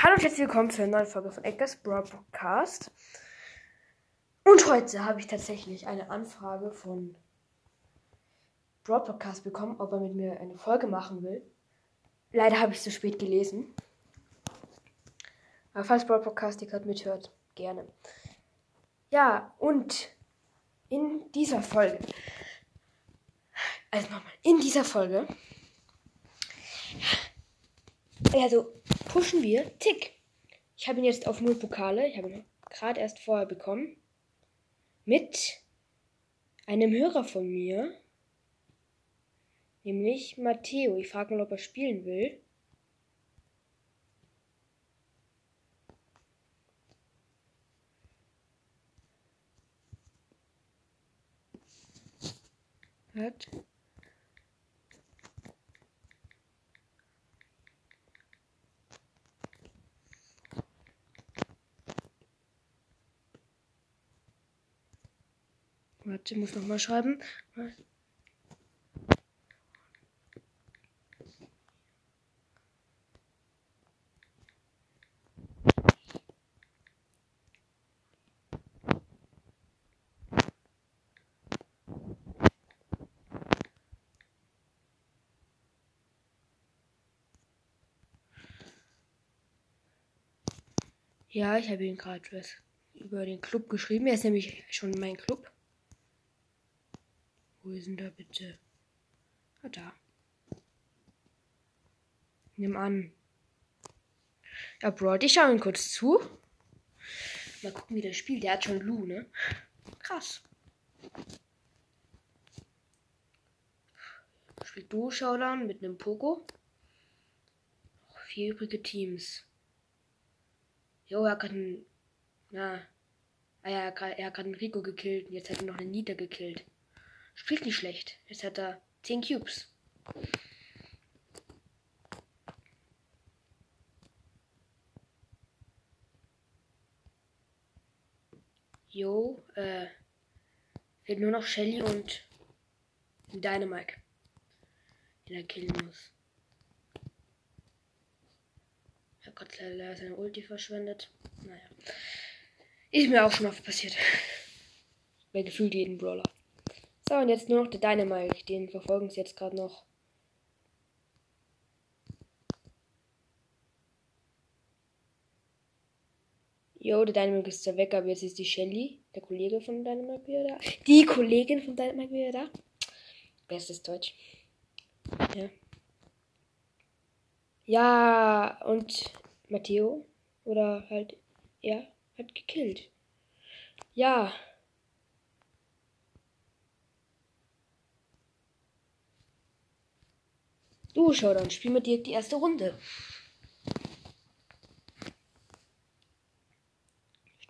Hallo und herzlich willkommen zu einer neuen Folge von Edgar's Broad Podcast. Und heute habe ich tatsächlich eine Anfrage von Broad Podcast bekommen, ob er mit mir eine Folge machen will. Leider habe ich es zu spät gelesen. Aber falls Broad Podcast die gerade mithört, gerne. Ja, und in dieser Folge, also nochmal, in dieser Folge, also pushen wir Tick. Ich habe ihn jetzt auf null Pokale. Ich habe ihn gerade erst vorher bekommen. Mit einem Hörer von mir. Nämlich Matteo. Ich frage mal, ob er spielen will. Hat. Warte, muss noch mal schreiben. Ja, ich habe ihn gerade über den Club geschrieben. Er ist nämlich schon mein Club. Wo ist denn da bitte? Ah, da. Nimm an. Ja, Broad, ich schaue ihn kurz zu. Mal gucken, wie der spielt. Der hat schon Lu, ne? Krass. Spielt du Showdown mit einem Poco. Noch vier übrige Teams. Jo, er hat einen. Na. Ah ja, er hat gerade einen Rico gekillt und jetzt hat er noch einen Nita gekillt. Spielt nicht schlecht. Jetzt hat er 10 Cubes. Jo, äh. Fehlt nur noch Shelly und Dynamite. Den er killen muss. Hab grad leider seine Ulti verschwendet. Naja. Ist mir auch schon oft passiert. Bei gefühlt jeden Brawler. So, und jetzt nur noch der Dynamite. Den verfolgen sie jetzt gerade noch. Jo, der Dynamite ist ja weg, aber jetzt ist die Shelly, der Kollege von Dynamite wieder da. Die Kollegin von Dynamite wieder da. Bestes Deutsch. Ja. Ja, und Matteo, oder halt, er hat gekillt. Ja. Du, schau, dann spielen wir direkt die erste Runde.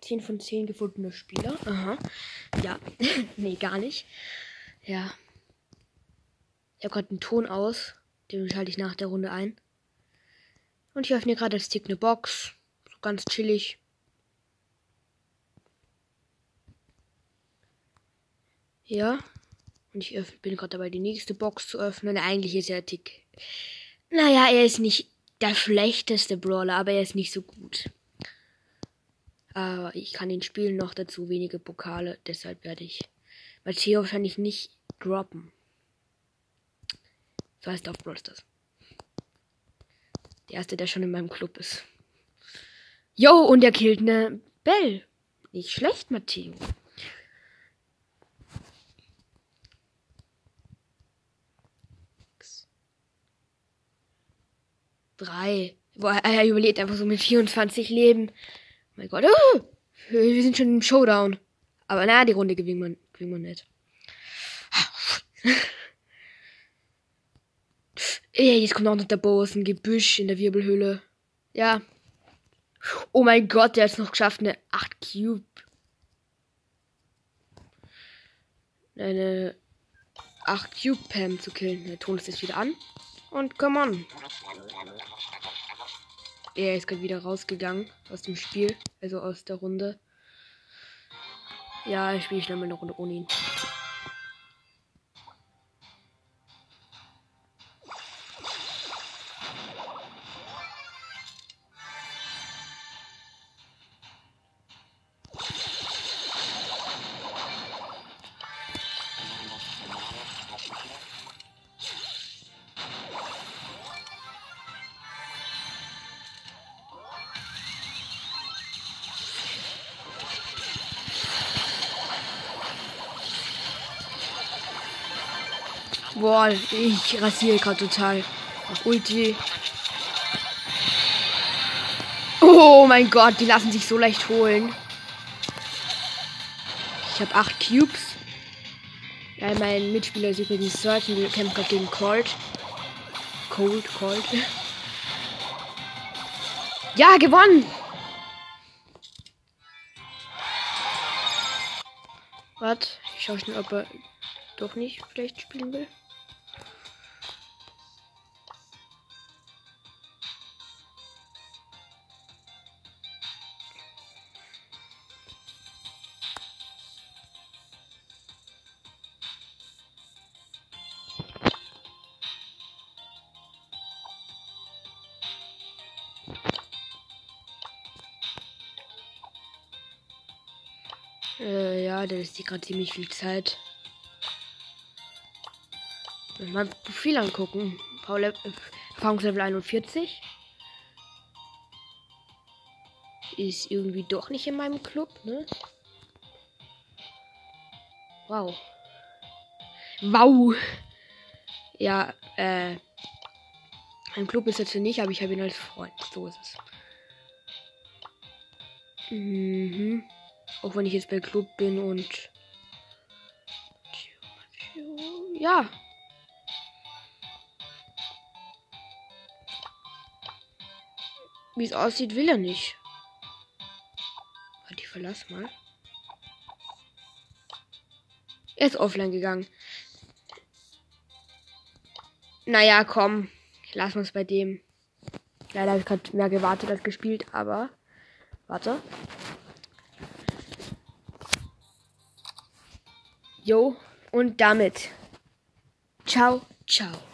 10 von 10 gefundene Spieler. Aha. Ja. nee, gar nicht. Ja. Ich habe gerade einen Ton aus. Den schalte ich nach der Runde ein. Und ich öffne gerade als Tick eine Box. So ganz chillig. Ja. Und ich bin gerade dabei, die nächste Box zu öffnen. Eigentlich ist er Tick naja, er ist nicht der schlechteste Brawler, aber er ist nicht so gut. Aber ich kann ihn spielen noch dazu wenige Pokale, deshalb werde ich Matteo wahrscheinlich nicht droppen. So heißt auf Brawl Stars. Der erste, der schon in meinem Club ist. Yo, und er killt ne Bell. Nicht schlecht, Matteo. Drei. Boah, er überlebt einfach so mit 24 Leben. Oh mein Gott. Oh, wir sind schon im Showdown. Aber na, die Runde gewinnen wir, gewinnen wir nicht. Ja, jetzt kommt auch noch der Bo aus dem Gebüsch in der Wirbelhöhle. Ja. Oh mein Gott, der hat es noch geschafft, eine 8 Cube. Eine 8 Cube Pam zu killen. Der Ton ist jetzt wieder an. Und come on. Er ist gerade wieder rausgegangen aus dem Spiel, also aus der Runde. Ja, ich spiele schnell mal eine Runde ohne ihn. Boah, ich rasiere gerade total. Auf Ulti. Oh mein Gott, die lassen sich so leicht holen. Ich habe acht Cubes. Ja, mein Mitspieler ist übrigens Search wir kämpfen gerade gegen Cold. Cold, Cold. Ja, gewonnen! Warte, ich schaue schnell, ob er doch nicht vielleicht spielen will. Äh, ja, da ist die gerade ziemlich viel Zeit. Mal Profil angucken. Paul äh, Erfahrungslevel 41. Ist irgendwie doch nicht in meinem Club, ne? Wow. Wow. Ja, äh. Ein Club ist jetzt nicht, aber ich habe ihn als Freund. So ist es. Mhm. Auch wenn ich jetzt bei Club bin und. Ja. Wie es aussieht, will er nicht. Warte, ich verlass mal. Er ist offline gegangen. Naja, komm. Lass uns bei dem. Leider habe ich gerade mehr gewartet als gespielt, aber. Warte. Jo, und damit. Ciao, ciao.